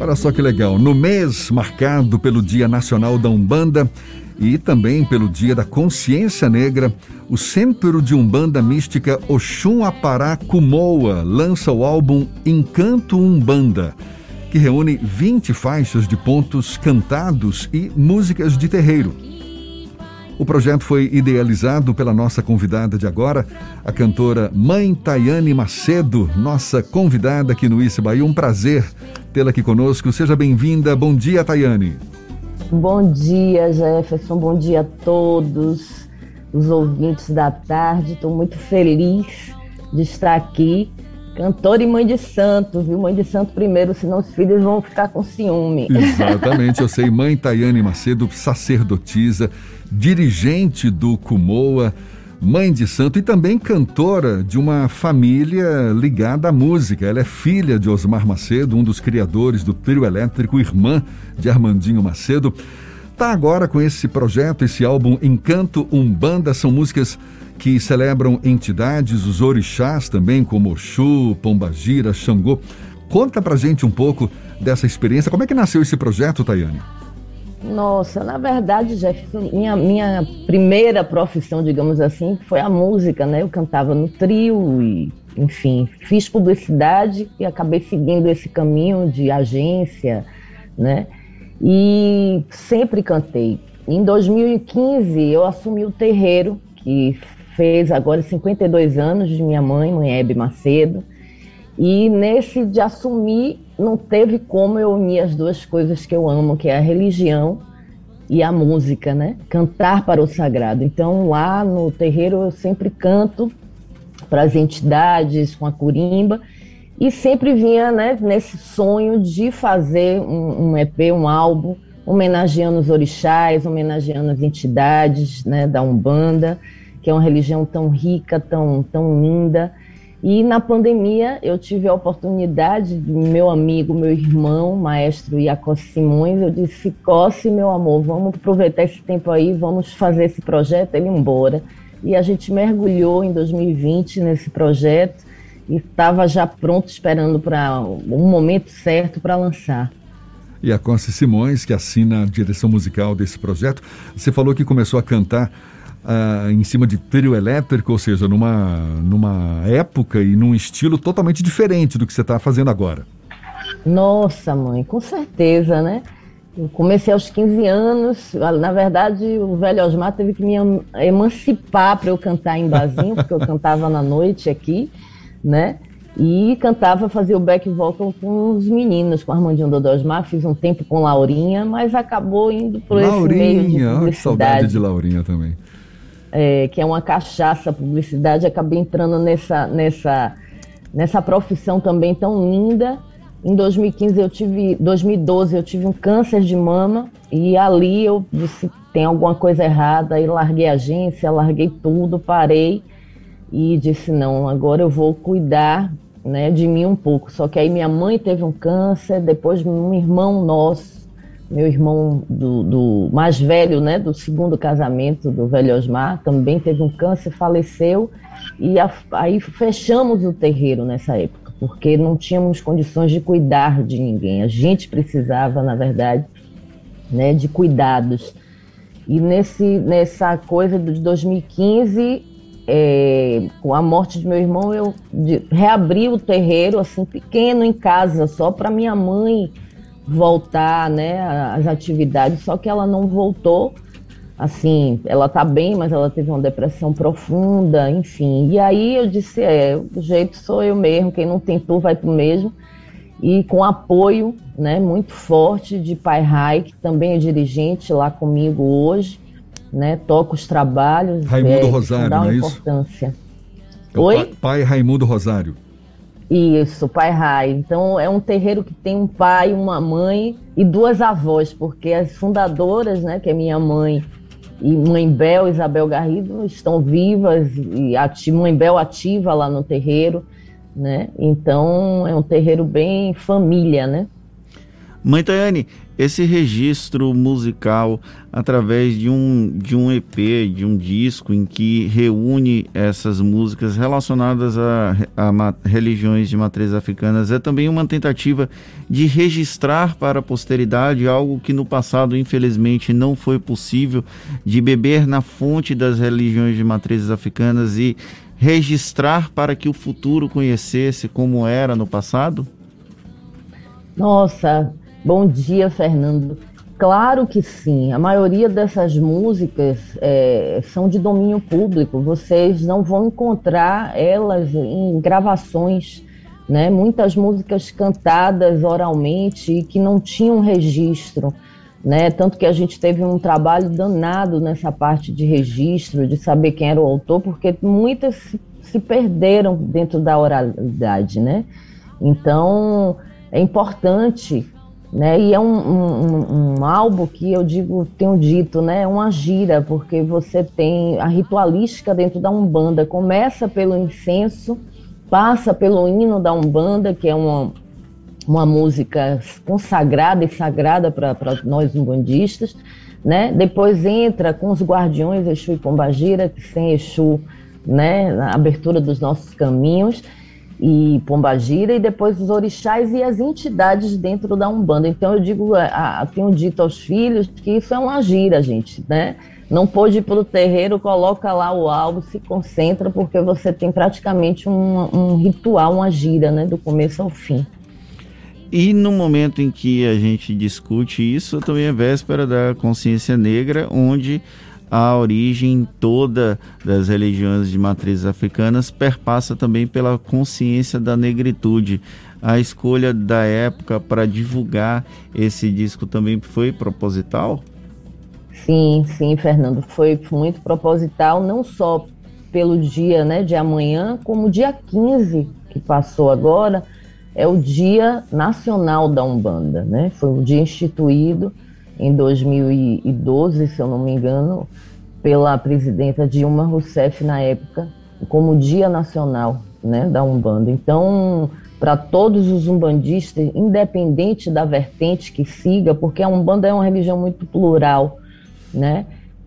Olha só que legal. No mês marcado pelo Dia Nacional da Umbanda e também pelo Dia da Consciência Negra, o Centro de Umbanda Mística Oxum Apará Kumoa lança o álbum Encanto Umbanda, que reúne 20 faixas de pontos cantados e músicas de terreiro. O projeto foi idealizado pela nossa convidada de agora, a cantora Mãe Tayane Macedo, nossa convidada aqui no Isse Bahia. Um prazer tê-la aqui conosco. Seja bem-vinda. Bom dia, Tayane. Bom dia, Jefferson. Bom dia a todos os ouvintes da tarde. Estou muito feliz de estar aqui. Cantora e mãe de santo, viu? Mãe de santo primeiro, senão os filhos vão ficar com ciúme. Exatamente, eu sei. Mãe Tayane Macedo, sacerdotisa, dirigente do Cumoa, mãe de santo e também cantora de uma família ligada à música. Ela é filha de Osmar Macedo, um dos criadores do trio elétrico, irmã de Armandinho Macedo. Está agora com esse projeto, esse álbum Encanto Umbanda, são músicas que celebram entidades, os orixás também, como Oxu, Pombagira, Xangô. Conta pra gente um pouco dessa experiência. Como é que nasceu esse projeto, Tayane? Nossa, na verdade, Jeff, minha, minha primeira profissão, digamos assim, foi a música, né? Eu cantava no trio e, enfim, fiz publicidade e acabei seguindo esse caminho de agência, né? E sempre cantei. Em 2015, eu assumi o terreiro, que fez agora 52 anos de minha mãe, mãe Hebe Macedo. E nesse de assumir, não teve como eu unir as duas coisas que eu amo, que é a religião e a música, né? Cantar para o sagrado. Então, lá no terreiro, eu sempre canto para as entidades, com a curimba, e sempre vinha né, nesse sonho de fazer um, um EP, um álbum, homenageando os orixás, homenageando as entidades né, da Umbanda, que é uma religião tão rica, tão, tão linda. E na pandemia eu tive a oportunidade do meu amigo, meu irmão, maestro Iacossi Simões, eu disse, Cossi, meu amor, vamos aproveitar esse tempo aí, vamos fazer esse projeto, ele embora. E a gente mergulhou em 2020 nesse projeto e estava já pronto, esperando para um momento certo para lançar. E a Simões, que assina a direção musical desse projeto, você falou que começou a cantar uh, em cima de trio elétrico, ou seja, numa, numa época e num estilo totalmente diferente do que você está fazendo agora. Nossa, mãe, com certeza, né? Eu comecei aos 15 anos, na verdade o velho Osmar teve que me emancipar para eu cantar em barzinho, porque eu cantava na noite aqui, né? E cantava, fazia o back vocal com os meninos, com Armandinho Dodô Osmar, fiz um tempo com Laurinha, mas acabou indo por esse meio de publicidade. saudade de Laurinha também é, que é uma cachaça, publicidade, acabei entrando nessa, nessa, nessa profissão também tão linda. Em 2015 eu tive, 2012 eu tive um câncer de mama e ali eu disse tem alguma coisa errada, aí larguei a agência, larguei tudo, parei e disse não, agora eu vou cuidar, né, de mim um pouco. Só que aí minha mãe teve um câncer, depois um irmão nosso meu irmão do, do, mais velho, né, do segundo casamento do velho Osmar, também teve um câncer, faleceu e a, aí fechamos o terreiro nessa época, porque não tínhamos condições de cuidar de ninguém. A gente precisava, na verdade, né, de cuidados. E nesse, nessa coisa de 2015, é, com a morte de meu irmão, eu de, reabri o terreiro assim pequeno em casa, só para minha mãe voltar, né, às atividades, só que ela não voltou. Assim, ela tá bem, mas ela teve uma depressão profunda, enfim. E aí eu disse, é, o jeito sou eu mesmo, quem não tentou vai pro mesmo. E com apoio, né, muito forte de Pai Rai, que também é dirigente lá comigo hoje, né, toca os trabalhos. Raimundo é, Rosário, dá uma não é importância. isso? É Oi? Pai Raimundo Rosário. Isso, pai Rai. Então é um terreiro que tem um pai, uma mãe e duas avós, porque as fundadoras, né, que é minha mãe e mãe Bel, Isabel Garrido, estão vivas e a mãe Bel ativa lá no terreiro, né? Então é um terreiro bem família, né? Mãe Tayane, esse registro musical através de um, de um EP, de um disco em que reúne essas músicas relacionadas a, a religiões de matriz africanas, é também uma tentativa de registrar para a posteridade algo que no passado, infelizmente, não foi possível, de beber na fonte das religiões de matrizes africanas e registrar para que o futuro conhecesse como era no passado? Nossa, Bom dia, Fernando. Claro que sim. A maioria dessas músicas é, são de domínio público. Vocês não vão encontrar elas em gravações, né? Muitas músicas cantadas oralmente e que não tinham registro, né? Tanto que a gente teve um trabalho danado nessa parte de registro, de saber quem era o autor, porque muitas se, se perderam dentro da oralidade, né? Então é importante né? E é um, um, um, álbum que eu digo, tenho dito, né? É uma gira, porque você tem a ritualística dentro da Umbanda. Começa pelo incenso, passa pelo hino da Umbanda, que é uma, uma música consagrada e sagrada para nós umbandistas, né? Depois entra com os guardiões Exu e Pombagira, que sem Exu, né? Na abertura dos nossos caminhos e Pombagira, e depois os orixás e as entidades dentro da Umbanda. Então eu digo, a, a, tenho dito aos filhos que isso é uma gira, gente, né? Não pode ir para o terreiro, coloca lá o alvo, se concentra, porque você tem praticamente um, um ritual, uma gira, né? Do começo ao fim. E no momento em que a gente discute isso, também é véspera da consciência negra, onde a origem toda das religiões de matrizes africanas perpassa também pela consciência da negritude. A escolha da época para divulgar esse disco também foi proposital? Sim, sim, Fernando, foi muito proposital, não só pelo dia né, de amanhã, como dia 15 que passou agora, é o Dia Nacional da Umbanda, né? Foi um dia instituído em 2012, se eu não me engano, pela presidenta Dilma Rousseff na época, como Dia Nacional né, da Umbanda. Então, para todos os umbandistas, independente da vertente que siga, porque a Umbanda é uma religião muito plural, né?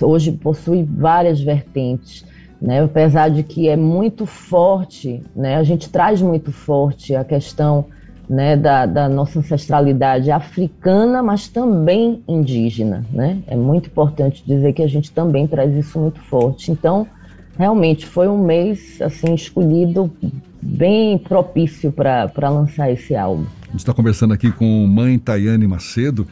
Hoje possui várias vertentes, né? Apesar de que é muito forte, né? A gente traz muito forte a questão né, da, da, nossa ancestralidade africana, mas também indígena. Né? É muito importante dizer que a gente também traz isso muito forte. Então, realmente foi um mês assim escolhido bem propício para lançar esse álbum. A gente está conversando aqui com mãe Tayane Macedo,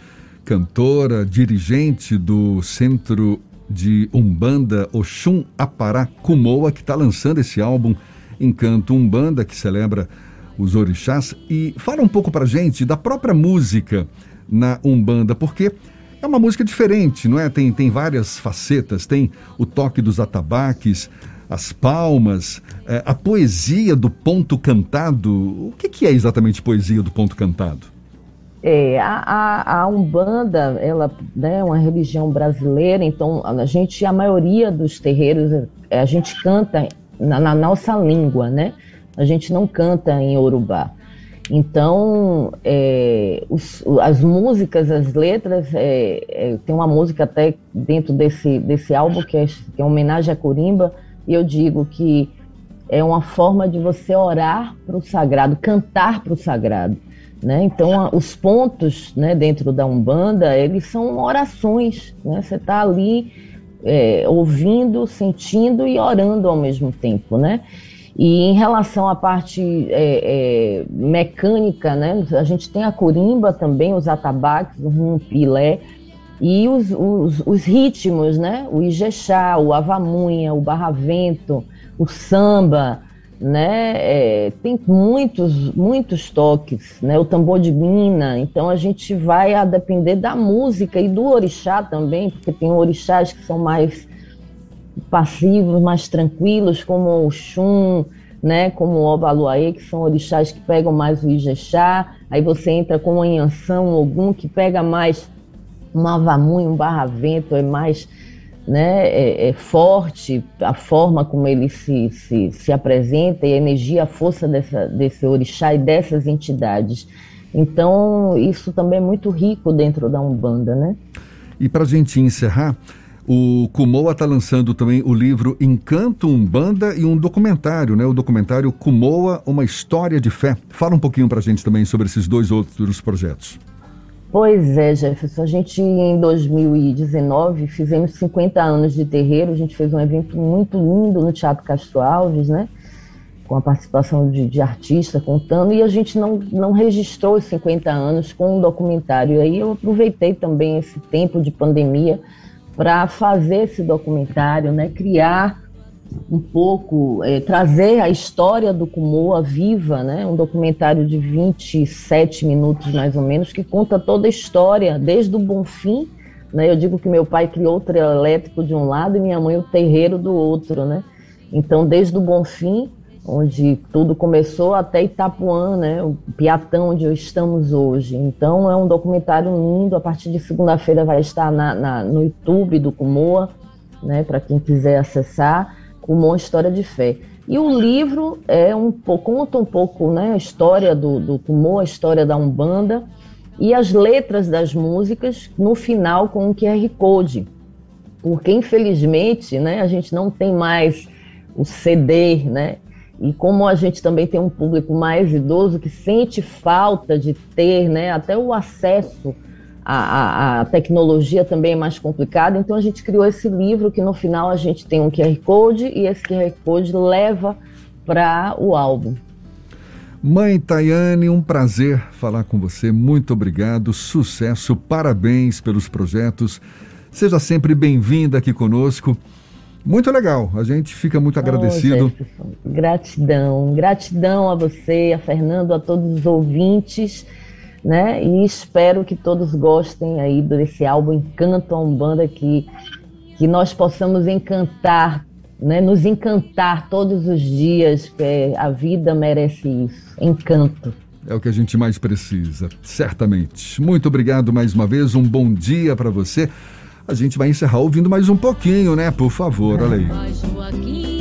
cantora, dirigente do Centro de Umbanda Oxum Apará Kumoa, que está lançando esse álbum Encanto Umbanda, que celebra os orixás. E fala um pouco pra gente da própria música na Umbanda, porque é uma música diferente, não é? Tem, tem várias facetas, tem o toque dos atabaques, as palmas, é, a poesia do ponto cantado. O que, que é exatamente poesia do ponto cantado? É, a, a, a, Umbanda, ela né, é uma religião brasileira, então a gente, a maioria dos terreiros, é, a gente canta na, na nossa língua, né? A gente não canta em Urubá. Então, é, os, as músicas, as letras, é, é, tem uma música até dentro desse, desse álbum que é, que é homenagem à Corimba, e eu digo que é uma forma de você orar para o sagrado, cantar para o sagrado. Né? Então, a, os pontos né, dentro da Umbanda, eles são orações. Né? Você está ali é, ouvindo, sentindo e orando ao mesmo tempo. Né? E em relação à parte é, é, mecânica, né, a gente tem a corimba também, os atabaques, o rumpilé, e os, os, os, ritmos, né, o ijexá, o avamunha, o barravento, o samba, né, é, tem muitos, muitos toques, né, o tambor de mina, então a gente vai a depender da música e do orixá também, porque tem orixás que são mais passivos, mais tranquilos, como o Xum, né, como o Obaluaê, que são orixás que pegam mais o Ijexá, aí você entra com o Inhansão, algum que pega mais um Avamunho, um Barravento, é mais né, é, é, forte a forma como ele se, se, se apresenta e a energia, a força dessa, desse orixá e dessas entidades. Então, isso também é muito rico dentro da Umbanda, né? E para a gente encerrar, o Kumoa está lançando também o livro Encanto Umbanda e um documentário, né? O documentário Kumoa, uma história de fé. Fala um pouquinho para a gente também sobre esses dois outros projetos. Pois é, Jefferson. A gente, em 2019, fizemos 50 anos de terreiro. A gente fez um evento muito lindo no Teatro Castro Alves, né? Com a participação de, de artistas contando. E a gente não, não registrou os 50 anos com um documentário. E aí eu aproveitei também esse tempo de pandemia para fazer esse documentário, né, criar um pouco, é, trazer a história do Kumoa viva, né, um documentário de 27 minutos mais ou menos, que conta toda a história, desde o Bonfim, né, eu digo que meu pai criou o trio elétrico de um lado e minha mãe o terreiro do outro, né, então desde o Bonfim onde tudo começou, até Itapuã, né, o Piatão, onde estamos hoje. Então é um documentário lindo, a partir de segunda-feira vai estar na, na, no YouTube do Kumoa, né, para quem quiser acessar, Kumoa História de Fé. E o livro é um conta um pouco né, a história do, do Kumoa, a história da Umbanda, e as letras das músicas no final com o QR Code. Porque, infelizmente, né, a gente não tem mais o CD, né? E como a gente também tem um público mais idoso que sente falta de ter, né, até o acesso à, à, à tecnologia também é mais complicado, então a gente criou esse livro que no final a gente tem um QR Code e esse QR Code leva para o álbum. Mãe Tayane, um prazer falar com você. Muito obrigado, sucesso, parabéns pelos projetos. Seja sempre bem-vinda aqui conosco. Muito legal, a gente fica muito agradecido. Oh, gratidão, gratidão a você, a Fernando, a todos os ouvintes, né? E espero que todos gostem aí desse álbum Encanto a Umbanda, que, que nós possamos encantar, né? Nos encantar todos os dias, porque a vida merece isso, encanto. É o que a gente mais precisa, certamente. Muito obrigado mais uma vez, um bom dia para você. A gente vai encerrar ouvindo mais um pouquinho, né? Por favor, olha aí.